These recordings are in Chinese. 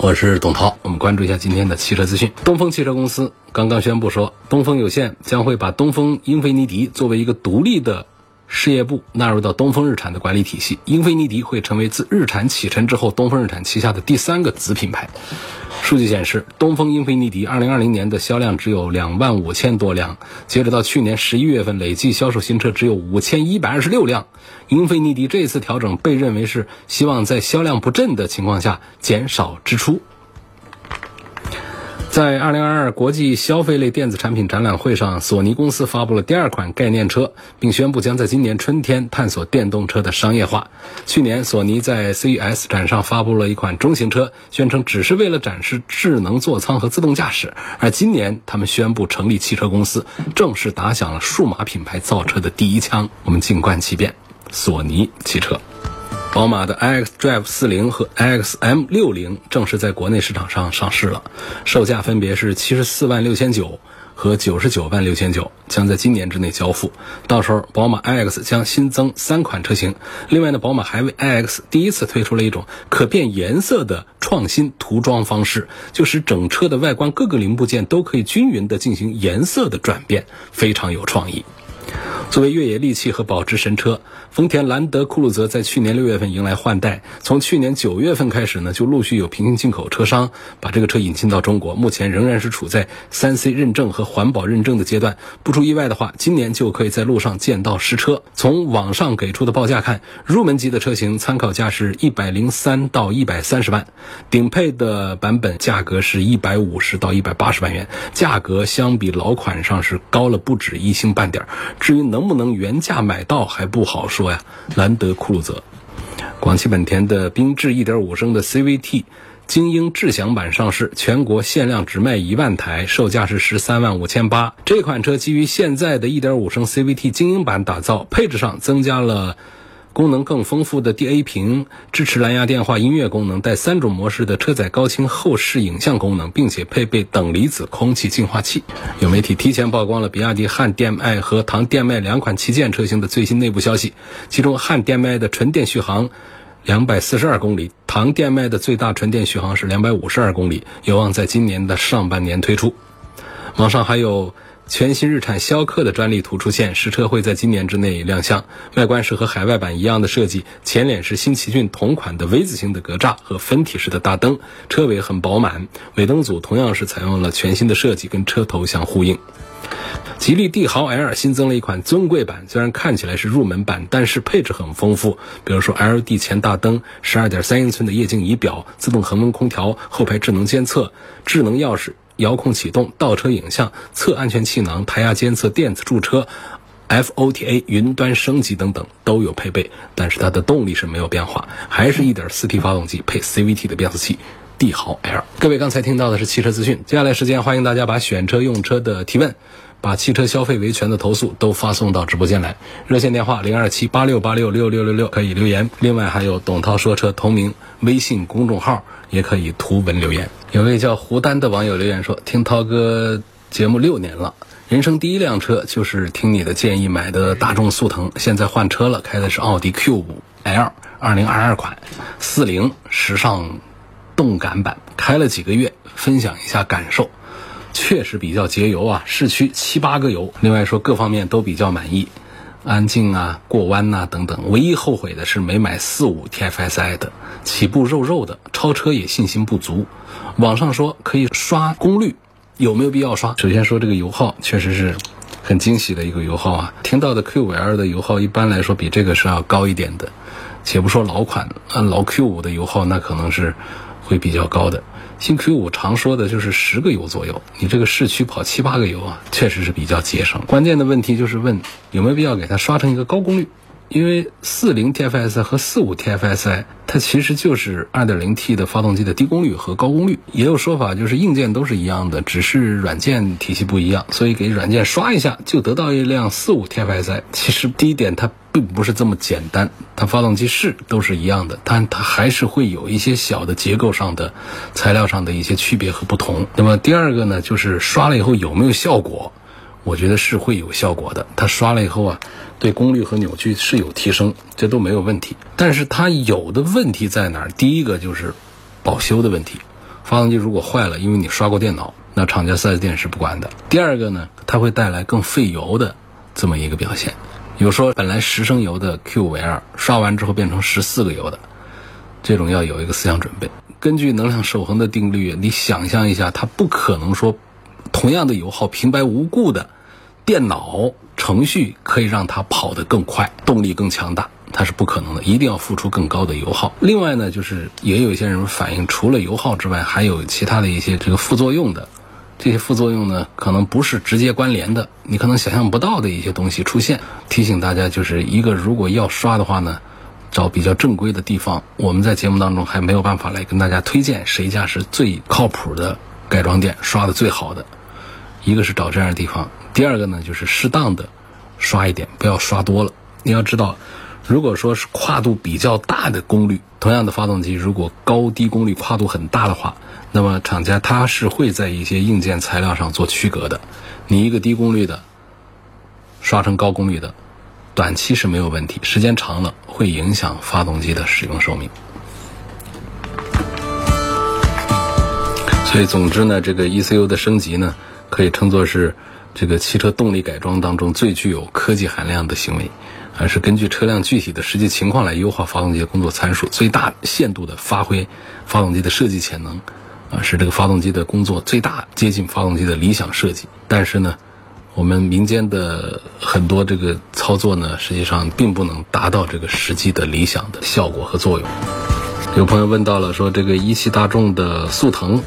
我是董涛。我们关注一下今天的汽车资讯。东风汽车公司刚刚宣布说，东风有限将会把东风英菲尼迪作为一个独立的事业部纳入到东风日产的管理体系。英菲尼迪会成为自日产启辰之后，东风日产旗下的第三个子品牌。数据显示，东风英菲尼迪2020年的销量只有2万五千多辆，截止到去年11月份，累计销售新车只有5126辆。英菲尼迪这次调整被认为是希望在销量不振的情况下减少支出。在2022国际消费类电子产品展览会上，索尼公司发布了第二款概念车，并宣布将在今年春天探索电动车的商业化。去年，索尼在 CES 展上发布了一款中型车，宣称只是为了展示智能座舱和自动驾驶。而今年，他们宣布成立汽车公司，正式打响了数码品牌造车的第一枪。我们静观其变，索尼汽车。宝马的 iX Drive 40和 iX M60 正式在国内市场上上市了，售价分别是七十四万六千九和九十九万六千九，将在今年之内交付。到时候，宝马 iX 将新增三款车型。另外呢，宝马还为 iX 第一次推出了一种可变颜色的创新涂装方式，就使整车的外观各个零部件都可以均匀的进行颜色的转变，非常有创意。作为越野利器和保值神车，丰田兰德酷路泽在去年六月份迎来换代。从去年九月份开始呢，就陆续有平行进口车商把这个车引进到中国。目前仍然是处在三 C 认证和环保认证的阶段。不出意外的话，今年就可以在路上见到实车。从网上给出的报价看，入门级的车型参考价是一百零三到一百三十万，顶配的版本价格是一百五十到一百八十万元，价格相比老款上是高了不止一星半点儿。至于能不能原价买到还不好说呀。兰德酷路泽，广汽本田的缤智1.5升的 CVT 精英智享版上市，全国限量只卖一万台，售价是十三万五千八。这款车基于现在的1.5升 CVT 精英版打造，配置上增加了。功能更丰富的 DA 屏支持蓝牙电话、音乐功能，带三种模式的车载高清后视影像功能，并且配备等离子空气净化器。有媒体提前曝光了比亚迪汉 DM-i 和唐 DM-i 两款旗舰车型的最新内部消息，其中汉 DM-i 的纯电续航两百四十二公里，唐 DM-i 的最大纯电续航是两百五十二公里，有望在今年的上半年推出。网上还有。全新日产逍客的专利图出现，实车会在今年之内亮相。外观是和海外版一样的设计，前脸是新奇骏同款的 V 字形的格栅和分体式的大灯，车尾很饱满，尾灯组同样是采用了全新的设计，跟车头相呼应。吉利帝豪 L 新增了一款尊贵版，虽然看起来是入门版，但是配置很丰富，比如说 LED 前大灯、十二点三英寸的液晶仪表、自动恒温空调、后排智能监测、智能钥匙。遥控启动、倒车影像、侧安全气囊、胎压监测、电子驻车、FOTA 云端升级等等都有配备，但是它的动力是没有变化，还是一点四 T 发动机配 CVT 的变速器。帝豪 L。各位刚才听到的是汽车资讯，接下来时间欢迎大家把选车用车的提问，把汽车消费维权的投诉都发送到直播间来。热线电话零二七八六八六六六六六可以留言，另外还有董涛说车同名微信公众号也可以图文留言。有位叫胡丹的网友留言说：“听涛哥节目六年了，人生第一辆车就是听你的建议买的大众速腾，现在换车了，开的是奥迪 Q5L 二零二二款四零时尚。”动感版开了几个月，分享一下感受，确实比较节油啊，市区七八个油。另外说各方面都比较满意，安静啊，过弯呐等等。唯一后悔的是没买四五 TFSI 的，起步肉肉的，超车也信心不足。网上说可以刷功率，有没有必要刷？首先说这个油耗确实是很惊喜的一个油耗啊，听到的 Q5L 的油耗一般来说比这个是要高一点的。且不说老款，按老 Q5 的油耗那可能是。会比较高的，新 Q 五常说的就是十个油左右，你这个市区跑七八个油啊，确实是比较节省。关键的问题就是问有没有必要给它刷成一个高功率，因为四零 TFSI 和四五 TFSI 它其实就是二点零 T 的发动机的低功率和高功率。也有说法就是硬件都是一样的，只是软件体系不一样，所以给软件刷一下就得到一辆四五 TFSI。其实第一点它并不是这么简单，它发动机是都是一样的，但它还是会有一些小的结构上的、材料上的一些区别和不同。那么第二个呢，就是刷了以后有没有效果？我觉得是会有效果的。它刷了以后啊，对功率和扭矩是有提升，这都没有问题。但是它有的问题在哪儿？第一个就是保修的问题。发动机如果坏了，因为你刷过电脑，那厂家 4S 店是不管的。第二个呢，它会带来更费油的这么一个表现。有说本来十升油的 Q5L 刷完之后变成十四个油的，这种要有一个思想准备。根据能量守恒的定律，你想象一下，它不可能说同样的油耗平白无故的。电脑程序可以让它跑得更快，动力更强大，它是不可能的，一定要付出更高的油耗。另外呢，就是也有一些人反映，除了油耗之外，还有其他的一些这个副作用的。这些副作用呢，可能不是直接关联的，你可能想象不到的一些东西出现。提醒大家，就是一个如果要刷的话呢，找比较正规的地方。我们在节目当中还没有办法来跟大家推荐谁家是最靠谱的改装店，刷的最好的。一个是找这样的地方。第二个呢，就是适当的刷一点，不要刷多了。你要知道，如果说是跨度比较大的功率，同样的发动机，如果高低功率跨度很大的话，那么厂家它是会在一些硬件材料上做区隔的。你一个低功率的刷成高功率的，短期是没有问题，时间长了会影响发动机的使用寿命。所以，总之呢，这个 ECU 的升级呢，可以称作是。这个汽车动力改装当中最具有科技含量的行为，还是根据车辆具体的实际情况来优化发动机的工作参数，最大限度的发挥发动机的设计潜能，啊，使这个发动机的工作最大接近发动机的理想设计。但是呢，我们民间的很多这个操作呢，实际上并不能达到这个实际的理想的效果和作用。有朋友问到了，说这个一汽大众的速腾。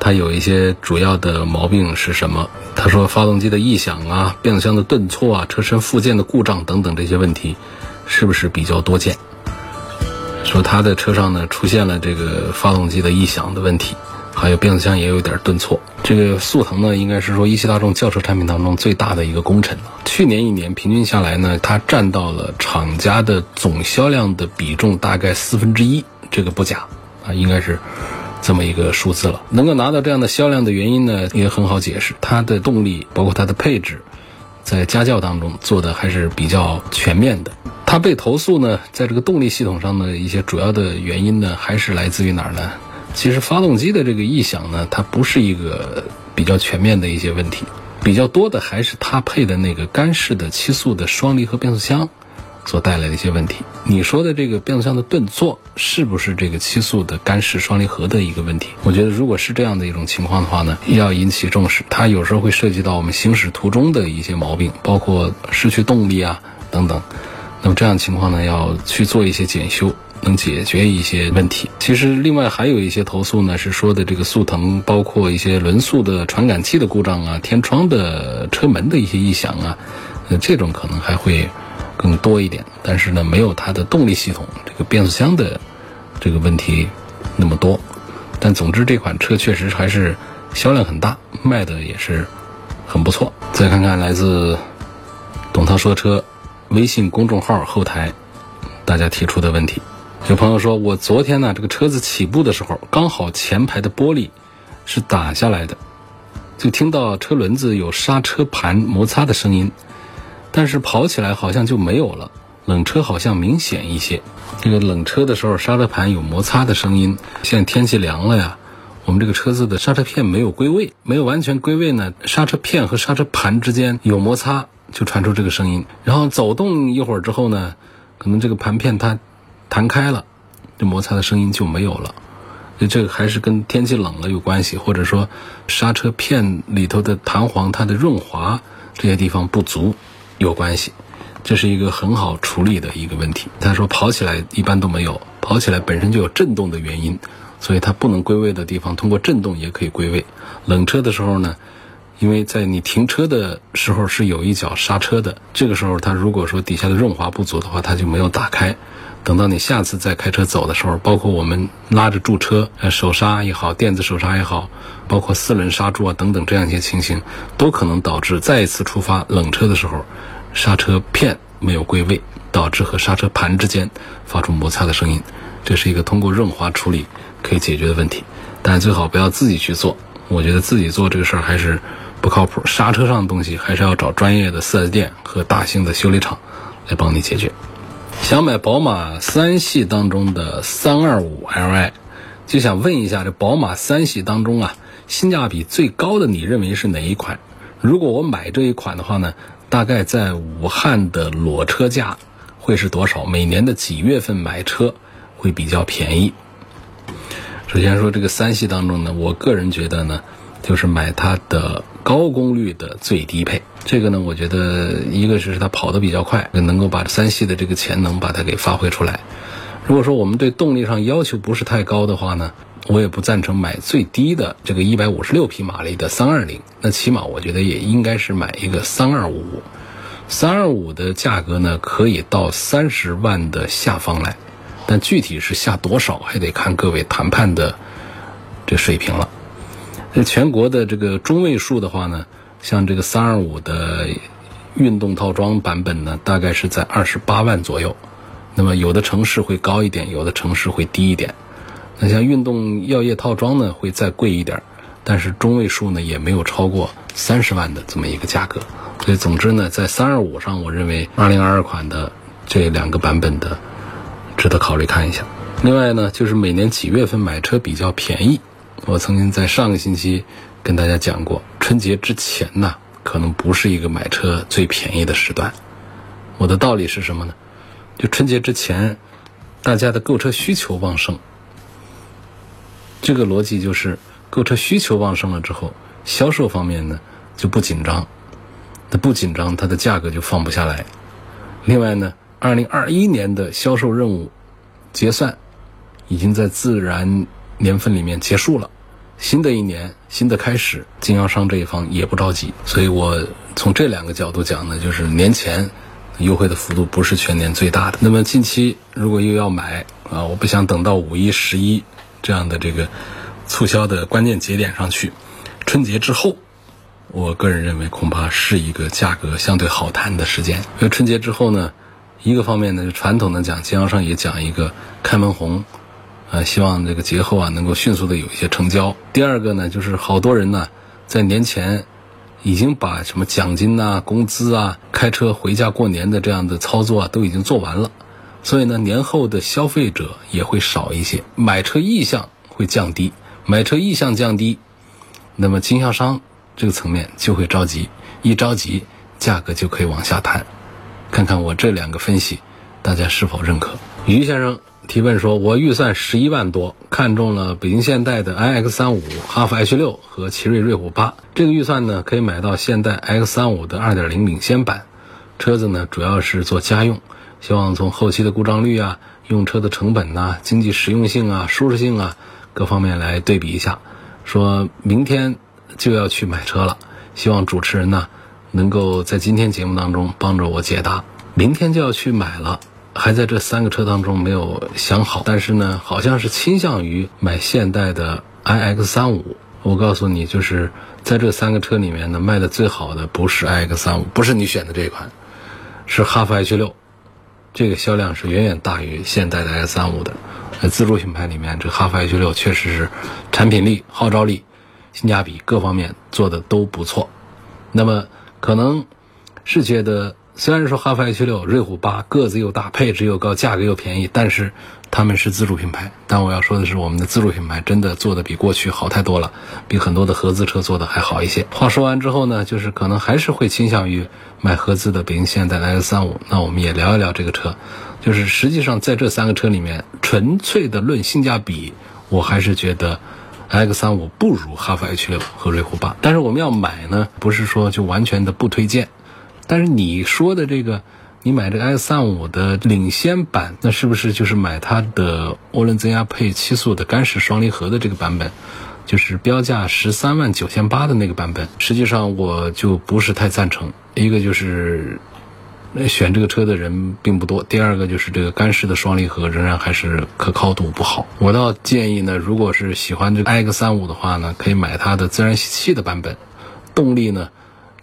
它有一些主要的毛病是什么？他说发动机的异响啊，变速箱的顿挫啊，车身附件的故障等等这些问题，是不是比较多见？说他的车上呢出现了这个发动机的异响的问题，还有变速箱也有点顿挫。这个速腾呢，应该是说一汽大众轿车产品当中最大的一个功臣了。去年一年平均下来呢，它占到了厂家的总销量的比重大概四分之一，这个不假啊，应该是。这么一个数字了，能够拿到这样的销量的原因呢，也很好解释。它的动力包括它的配置，在家教当中做的还是比较全面的。它被投诉呢，在这个动力系统上的一些主要的原因呢，还是来自于哪儿呢？其实发动机的这个异响呢，它不是一个比较全面的一些问题，比较多的还是它配的那个干式的七速的双离合变速箱。所带来的一些问题，你说的这个变速箱的顿挫是不是这个七速的干式双离合的一个问题？我觉得如果是这样的一种情况的话呢，要引起重视。它有时候会涉及到我们行驶途中的一些毛病，包括失去动力啊等等。那么这样情况呢，要去做一些检修，能解决一些问题。其实另外还有一些投诉呢，是说的这个速腾，包括一些轮速的传感器的故障啊，天窗的车门的一些异响啊，呃，这种可能还会。更多一点，但是呢，没有它的动力系统这个变速箱的这个问题那么多。但总之，这款车确实还是销量很大，卖的也是很不错。再看看来自董涛说车微信公众号后台大家提出的问题，有朋友说我昨天呢，这个车子起步的时候，刚好前排的玻璃是打下来的，就听到车轮子有刹车盘摩擦的声音。但是跑起来好像就没有了，冷车好像明显一些。这个冷车的时候刹车盘有摩擦的声音。现在天气凉了呀，我们这个车子的刹车片没有归位，没有完全归位呢，刹车片和刹车盘之间有摩擦，就传出这个声音。然后走动一会儿之后呢，可能这个盘片它弹开了，这摩擦的声音就没有了。所以这个还是跟天气冷了有关系，或者说刹车片里头的弹簧它的润滑这些地方不足。有关系，这是一个很好处理的一个问题。他说跑起来一般都没有，跑起来本身就有震动的原因，所以它不能归位的地方，通过震动也可以归位。冷车的时候呢，因为在你停车的时候是有一脚刹车的，这个时候它如果说底下的润滑不足的话，它就没有打开。等到你下次再开车走的时候，包括我们拉着驻车，手刹也好，电子手刹也好，包括四轮刹住啊等等这样一些情形，都可能导致再一次出发冷车的时候，刹车片没有归位，导致和刹车盘之间发出摩擦的声音。这是一个通过润滑处理可以解决的问题，但最好不要自己去做。我觉得自己做这个事儿还是不靠谱，刹车上的东西还是要找专业的 4S 店和大型的修理厂来帮你解决。想买宝马三系当中的三二五 Li，就想问一下，这宝马三系当中啊，性价比最高的你认为是哪一款？如果我买这一款的话呢，大概在武汉的裸车价会是多少？每年的几月份买车会比较便宜？首先说这个三系当中呢，我个人觉得呢，就是买它的高功率的最低配。这个呢，我觉得一个是它跑得比较快，能够把三系的这个潜能把它给发挥出来。如果说我们对动力上要求不是太高的话呢，我也不赞成买最低的这个一百五十六匹马力的三二零。那起码我觉得也应该是买一个三二五。三二五的价格呢，可以到三十万的下方来。但具体是下多少，还得看各位谈判的这水平了。那全国的这个中位数的话呢，像这个三二五的运动套装版本呢，大概是在二十八万左右。那么有的城市会高一点，有的城市会低一点。那像运动药业套装呢，会再贵一点，但是中位数呢也没有超过三十万的这么一个价格。所以总之呢，在三二五上，我认为二零二二款的这两个版本的。值得考虑看一下。另外呢，就是每年几月份买车比较便宜？我曾经在上个星期跟大家讲过，春节之前呢，可能不是一个买车最便宜的时段。我的道理是什么呢？就春节之前，大家的购车需求旺盛。这个逻辑就是，购车需求旺盛了之后，销售方面呢就不紧张，它不紧张，它的价格就放不下来。另外呢。二零二一年的销售任务结算已经在自然年份里面结束了，新的一年新的开始，经销商这一方也不着急，所以我从这两个角度讲呢，就是年前优惠的幅度不是全年最大的。那么近期如果又要买啊，我不想等到五一、十一这样的这个促销的关键节点上去，春节之后，我个人认为恐怕是一个价格相对好谈的时间，因为春节之后呢。一个方面呢，传统的讲，经销商也讲一个开门红，啊，希望这个节后啊能够迅速的有一些成交。第二个呢，就是好多人呢在年前已经把什么奖金呐、工资啊、开车回家过年的这样的操作啊都已经做完了，所以呢，年后的消费者也会少一些，买车意向会降低，买车意向降低，那么经销商这个层面就会着急，一着急价格就可以往下谈。看看我这两个分析，大家是否认可？于先生提问说：“我预算十一万多，看中了北京现代的 iX 三五、哈弗 H 六和奇瑞瑞虎八。这个预算呢，可以买到现代 X 三五的二点零领先版。车子呢，主要是做家用，希望从后期的故障率啊、用车的成本呐、经济实用性啊、舒适性啊各方面来对比一下。说明天就要去买车了，希望主持人呢。”能够在今天节目当中帮着我解答，明天就要去买了，还在这三个车当中没有想好，但是呢，好像是倾向于买现代的 iX 三五。我告诉你，就是在这三个车里面呢，卖的最好的不是 iX 三五，不是你选的这一款，是哈弗 H 六，这个销量是远远大于现代的 i 三五的。在自主品牌里面，这哈弗 H 六确实是产品力、号召力、性价比各方面做的都不错。那么。可能是觉得，虽然说哈弗 H 六、瑞虎八个子又大，配置又高，价格又便宜，但是他们是自主品牌。但我要说的是，我们的自主品牌真的做的比过去好太多了，比很多的合资车做的还好一些。话说完之后呢，就是可能还是会倾向于买合资的北京现代的 X 三五。那我们也聊一聊这个车，就是实际上在这三个车里面，纯粹的论性价比，我还是觉得。X 三五不如哈弗 H 六和瑞虎八，但是我们要买呢，不是说就完全的不推荐。但是你说的这个你买这个 X 三五的领先版，那是不是就是买它的涡轮增压配七速的干式双离合的这个版本？就是标价十三万九千八的那个版本？实际上我就不是太赞成。一个就是选这个车的人并不多，第二个就是这个干式的双离合仍然还是可靠度不好。我倒建议呢，如果是喜欢这个 X 三五的话呢，可以买它的自然吸气的版本，动力呢。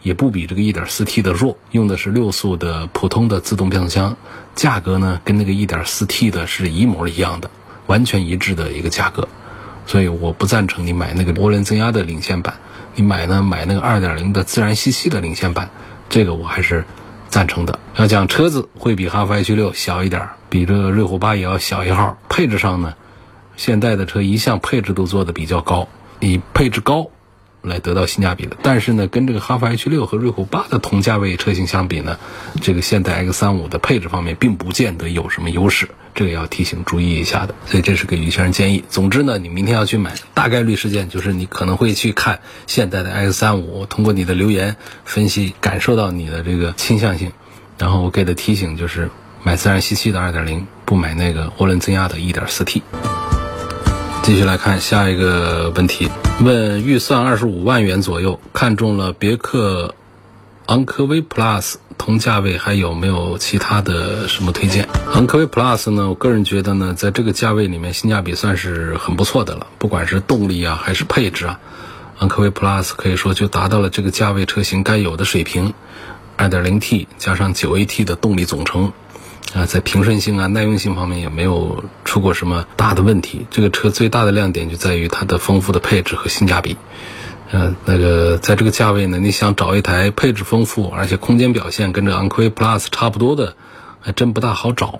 也不比这个 1.4T 的弱，用的是六速的普通的自动变速箱，价格呢跟那个 1.4T 的是一模一样的，完全一致的一个价格，所以我不赞成你买那个涡轮增压的领先版，你买呢买那个2.0的自然吸气的领先版，这个我还是赞成的。要讲车子会比哈弗 H 六小一点，比这个瑞虎8也要小一号，配置上呢，现代的车一向配置都做的比较高，你配置高。来得到性价比的，但是呢，跟这个哈弗 H 六和瑞虎八的同价位车型相比呢，这个现代 X 三五的配置方面并不见得有什么优势，这个要提醒注意一下的。所以这是给于先生建议。总之呢，你明天要去买，大概率事件就是你可能会去看现代的 X 三五，通过你的留言分析，感受到你的这个倾向性。然后我给的提醒就是买自然吸气的二点零，不买那个涡轮增压的一点四 T。继续来看下一个问题。问预算二十五万元左右，看中了别克昂科威 Plus，同价位还有没有其他的什么推荐？昂科威 Plus 呢？我个人觉得呢，在这个价位里面，性价比算是很不错的了，不管是动力啊还是配置啊，昂科威 Plus 可以说就达到了这个价位车型该有的水平，二点零 T 加上九 AT 的动力总成。啊，在平顺性啊、耐用性方面也没有出过什么大的问题。这个车最大的亮点就在于它的丰富的配置和性价比。嗯，那个在这个价位呢，你想找一台配置丰富而且空间表现跟这昂科威 Plus 差不多的，还真不大好找。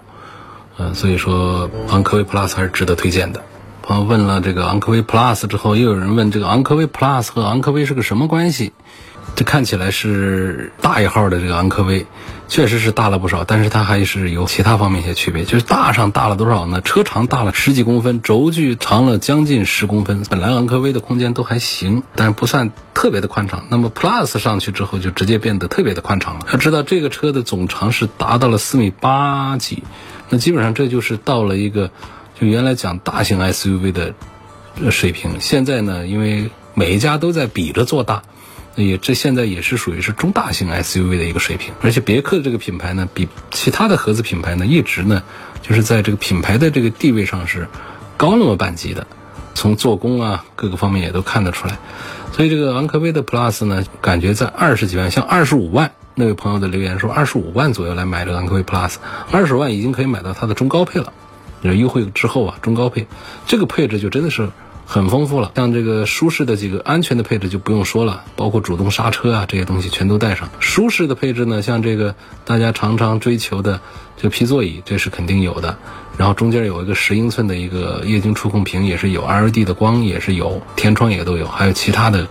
嗯，所以说昂科威 Plus 还是值得推荐的。朋友问了这个昂科威 Plus 之后，又有人问这个昂科威 Plus 和昂科威是个什么关系？这看起来是大一号的这个昂科威，确实是大了不少，但是它还是有其他方面一些区别。就是大上大了多少呢？车长大了十几公分，轴距长了将近十公分。本来昂科威的空间都还行，但是不算特别的宽敞。那么 Plus 上去之后，就直接变得特别的宽敞了。要知道这个车的总长是达到了四米八几，那基本上这就是到了一个就原来讲大型 SUV 的水平。现在呢，因为每一家都在比着做大。也这现在也是属于是中大型 SUV 的一个水平，而且别克的这个品牌呢，比其他的合资品牌呢，一直呢，就是在这个品牌的这个地位上是高那么半级的，从做工啊各个方面也都看得出来。所以这个昂科威的 Plus 呢，感觉在二十几万，像二十五万那位朋友的留言说二十五万左右来买这个昂科威 Plus，二十万已经可以买到它的中高配了，优惠之后啊，中高配这个配置就真的是。很丰富了，像这个舒适的几个安全的配置就不用说了，包括主动刹车啊这些东西全都带上。舒适的配置呢，像这个大家常常追求的这皮座椅，这是肯定有的。然后中间有一个十英寸的一个液晶触控屏，也是有 LED 的光也是有，天窗也都有，还有其他的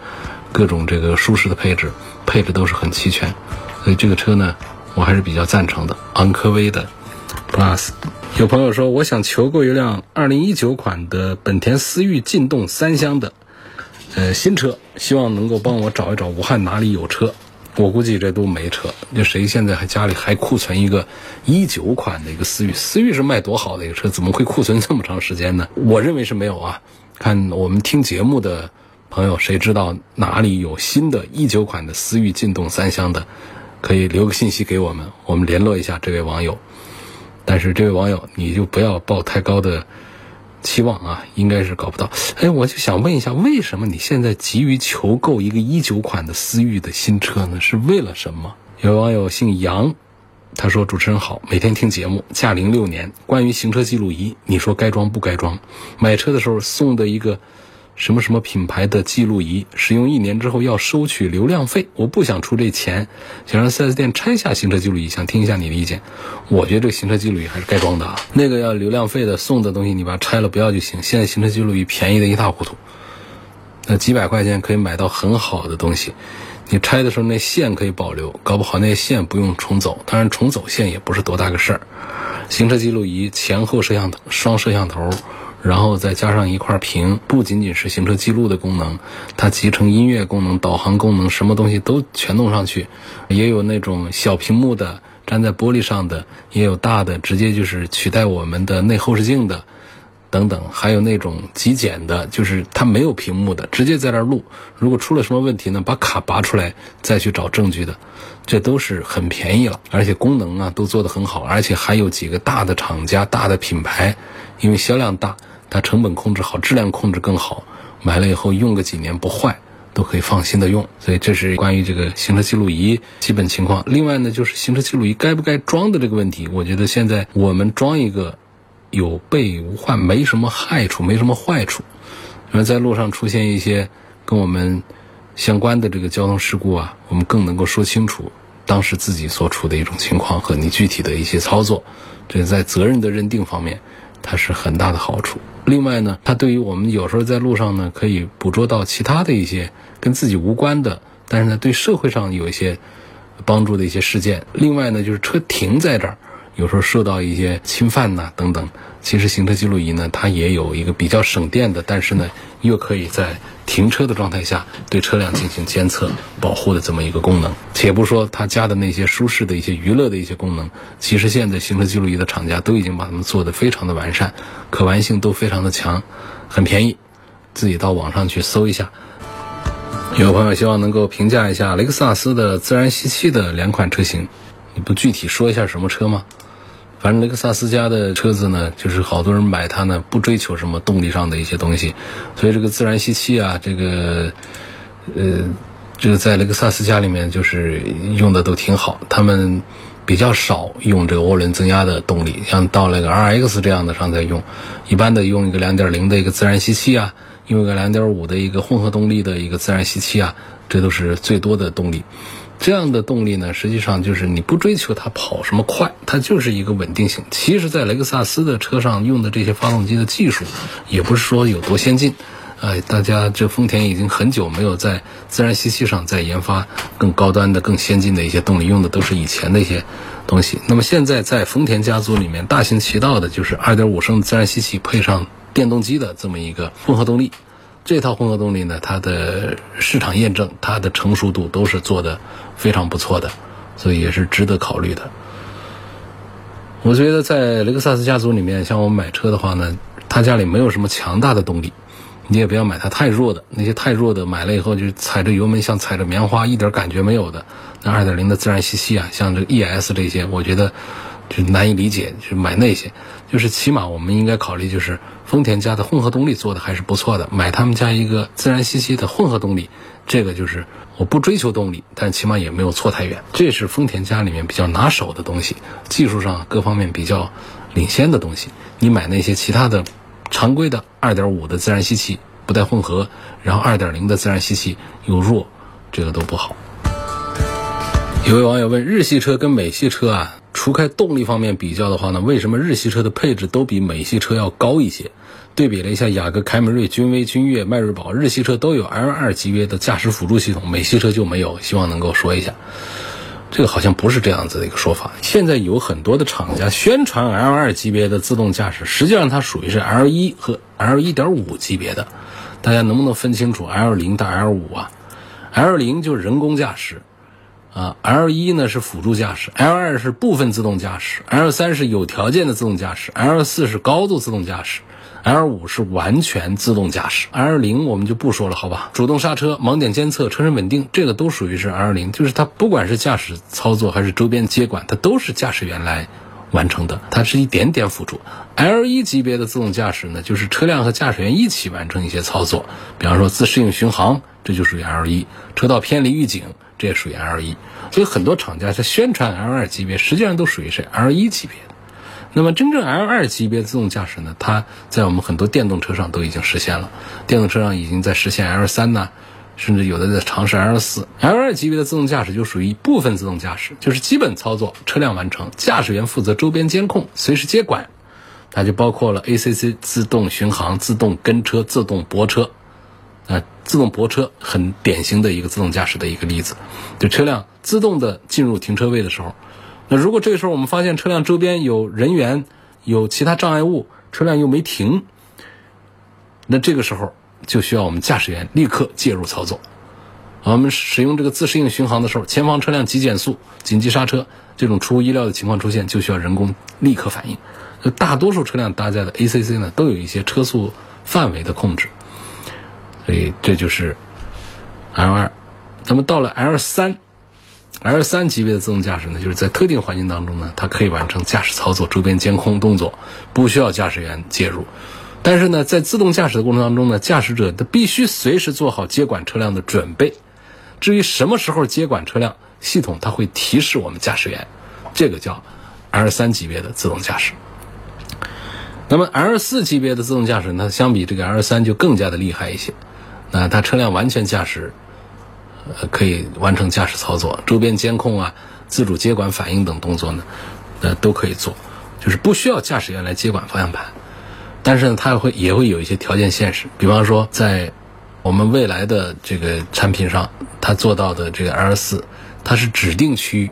各种这个舒适的配置，配置都是很齐全。所以这个车呢，我还是比较赞成的，昂科威的 Plus。有朋友说，我想求购一辆2019款的本田思域劲动三厢的，呃，新车，希望能够帮我找一找武汉哪里有车。我估计这都没车，就谁现在还家里还库存一个19款的一个思域？思域是卖多好的一个车，怎么会库存这么长时间呢？我认为是没有啊。看我们听节目的朋友，谁知道哪里有新的19款的思域劲动三厢的，可以留个信息给我们，我们联络一下这位网友。但是这位网友，你就不要抱太高的期望啊，应该是搞不到。哎，我就想问一下，为什么你现在急于求购一个一九款的思域的新车呢？是为了什么？有位网友姓杨，他说：“主持人好，每天听节目，驾龄六年，关于行车记录仪，你说该装不该装？买车的时候送的一个。”什么什么品牌的记录仪，使用一年之后要收取流量费，我不想出这钱，想让 4S 店拆下行车记录仪，想听一下你的意见。我觉得这个行车记录仪还是该装的啊，那个要流量费的送的东西，你把它拆了不要就行。现在行车记录仪便宜的一塌糊涂，那几百块钱可以买到很好的东西。你拆的时候那线可以保留，搞不好那线不用重走，当然重走线也不是多大个事儿。行车记录仪前后摄像头，双摄像头。然后再加上一块屏，不仅仅是行车记录的功能，它集成音乐功能、导航功能，什么东西都全弄上去。也有那种小屏幕的粘在玻璃上的，也有大的直接就是取代我们的内后视镜的。等等，还有那种极简的，就是它没有屏幕的，直接在那儿录。如果出了什么问题呢，把卡拔出来再去找证据的，这都是很便宜了，而且功能啊都做得很好，而且还有几个大的厂家、大的品牌，因为销量大，它成本控制好，质量控制更好，买了以后用个几年不坏，都可以放心的用。所以这是关于这个行车记录仪基本情况。另外呢，就是行车记录仪该不该装的这个问题，我觉得现在我们装一个。有备无患，没什么害处，没什么坏处。因为在路上出现一些跟我们相关的这个交通事故啊，我们更能够说清楚当时自己所处的一种情况和你具体的一些操作。这在责任的认定方面，它是很大的好处。另外呢，它对于我们有时候在路上呢，可以捕捉到其他的一些跟自己无关的，但是呢，对社会上有一些帮助的一些事件。另外呢，就是车停在这儿。有时候受到一些侵犯呐等等，其实行车记录仪呢，它也有一个比较省电的，但是呢，又可以在停车的状态下对车辆进行监测保护的这么一个功能。且不说它加的那些舒适的一些娱乐的一些功能，其实现在行车记录仪的厂家都已经把它们做得非常的完善，可玩性都非常的强，很便宜，自己到网上去搜一下。有朋友希望能够评价一下雷克萨斯的自然吸气的两款车型，你不具体说一下什么车吗？反正雷克萨斯家的车子呢，就是好多人买它呢，不追求什么动力上的一些东西，所以这个自然吸气啊，这个，呃，这个在雷克萨斯家里面就是用的都挺好。他们比较少用这个涡轮增压的动力，像到那个 RX 这样的上在用，一般的用一个2.0的一个自然吸气啊，用一个2.5的一个混合动力的一个自然吸气啊，这都是最多的动力。这样的动力呢，实际上就是你不追求它跑什么快，它就是一个稳定性。其实，在雷克萨斯的车上用的这些发动机的技术，也不是说有多先进。哎，大家这丰田已经很久没有在自然吸气上再研发更高端的、更先进的一些动力，用的都是以前的一些东西。那么现在在丰田家族里面大行其道的就是2.5升自然吸气配上电动机的这么一个混合动力。这套混合动力呢，它的市场验证、它的成熟度都是做的非常不错的，所以也是值得考虑的。我觉得在雷克萨斯家族里面，像我买车的话呢，他家里没有什么强大的动力，你也不要买它太弱的。那些太弱的，买了以后就踩着油门像踩着棉花，一点感觉没有的。那2.0的自然吸气啊，像这个 ES 这些，我觉得就难以理解，就买那些。就是起码我们应该考虑，就是丰田家的混合动力做的还是不错的，买他们家一个自然吸气的混合动力，这个就是我不追求动力，但起码也没有错太远。这是丰田家里面比较拿手的东西，技术上各方面比较领先的东西。你买那些其他的常规的2.5的自然吸气不带混合，然后2.0的自然吸气又弱，这个都不好。有位网友问：日系车跟美系车啊？除开动力方面比较的话呢，为什么日系车的配置都比美系车要高一些？对比了一下雅阁、凯美瑞、君威、君越、迈锐宝，日系车都有 L2 级别的驾驶辅助系统，美系车就没有。希望能够说一下，这个好像不是这样子的一个说法。现在有很多的厂家宣传 L2 级别的自动驾驶，实际上它属于是 L1 和 L1.5 级别的。大家能不能分清楚 L0 到 L5 啊？L0 就是人工驾驶。啊，L 一呢是辅助驾驶，L 二是部分自动驾驶，L 三是有条件的自动驾驶，L 四是高度自动驾驶，L 五是完全自动驾驶，L 零我们就不说了，好吧？主动刹车、盲点监测、车身稳定，这个都属于是 L 零，就是它不管是驾驶操作还是周边接管，它都是驾驶员来完成的，它是一点点辅助。L 一级别的自动驾驶呢，就是车辆和驾驶员一起完成一些操作，比方说自适应巡航，这就属于 L 一；车道偏离预警。这也属于 L 一，所以很多厂家在宣传 L 二级别，实际上都属于是 L 一级别的。那么真正 L 二级别自动驾驶呢？它在我们很多电动车上都已经实现了，电动车上已经在实现 L 三呢，甚至有的在尝试 L 四。L 二级别的自动驾驶就属于部分自动驾驶，就是基本操作车辆完成，驾驶员负责周边监控，随时接管。它就包括了 ACC 自动巡航、自动跟车、自动泊车。啊，自动泊车很典型的一个自动驾驶的一个例子，就车辆自动的进入停车位的时候，那如果这个时候我们发现车辆周边有人员、有其他障碍物，车辆又没停，那这个时候就需要我们驾驶员立刻介入操作，我们使用这个自适应巡航的时候，前方车辆急减速、紧急刹车，这种出乎意料的情况出现，就需要人工立刻反应。大多数车辆搭载的 ACC 呢，都有一些车速范围的控制，所以这就是 L 二。那么到了 L 三，L 三级别的自动驾驶呢，就是在特定环境当中呢，它可以完成驾驶操作、周边监控动作，不需要驾驶员介入。但是呢，在自动驾驶的过程当中呢，驾驶者他必须随时做好接管车辆的准备。至于什么时候接管车辆，系统它会提示我们驾驶员，这个叫 L 三级别的自动驾驶。那么 L 四级别的自动驾驶，它相比这个 L 三就更加的厉害一些。那它车辆完全驾驶，呃，可以完成驾驶操作，周边监控啊、自主接管反应等动作呢，呃，都可以做，就是不需要驾驶员来接管方向盘。但是呢，它也会也会有一些条件限制，比方说在我们未来的这个产品上，它做到的这个 L 四，它是指定区域，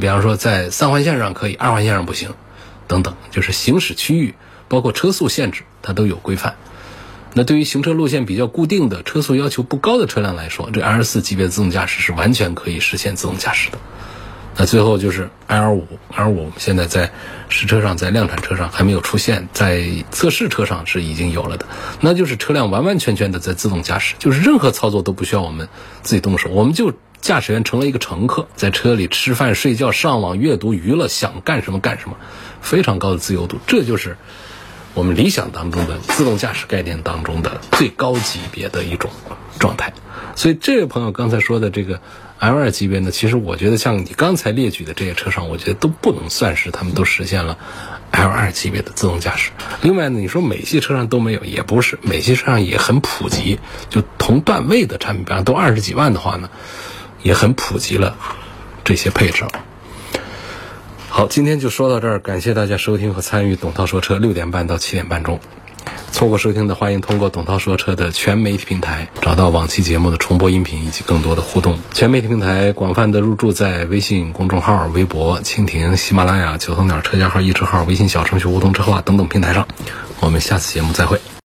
比方说在三环线上可以，二环线上不行，等等，就是行驶区域包括车速限制，它都有规范。那对于行车路线比较固定的、车速要求不高的车辆来说，这 L 四级别自动驾驶是完全可以实现自动驾驶的。那最后就是 L 五，L 五现在在实车上，在量产车上还没有出现，在测试车上是已经有了的。那就是车辆完完全全的在自动驾驶，就是任何操作都不需要我们自己动手，我们就驾驶员成了一个乘客，在车里吃饭、睡觉、上网、阅读、娱乐，想干什么干什么，非常高的自由度。这就是我们理想当中的自动驾驶概念当中的最高级别的一种状态。所以这位朋友刚才说的这个。L 二级别呢，其实我觉得像你刚才列举的这些车上，我觉得都不能算是他们都实现了 L 二级别的自动驾驶。另外呢，你说美系车上都没有，也不是，美系车上也很普及，就同段位的产品，比方都二十几万的话呢，也很普及了这些配置。好，今天就说到这儿，感谢大家收听和参与董涛说车，六点半到七点半钟。错过收听的，欢迎通过董涛说车的全媒体平台找到往期节目的重播音频以及更多的互动。全媒体平台广泛的入驻在微信公众号、微博、蜻蜓、喜马拉雅、九头鸟车架号、易车号、微信小程序梧桐车话等等平台上。我们下次节目再会。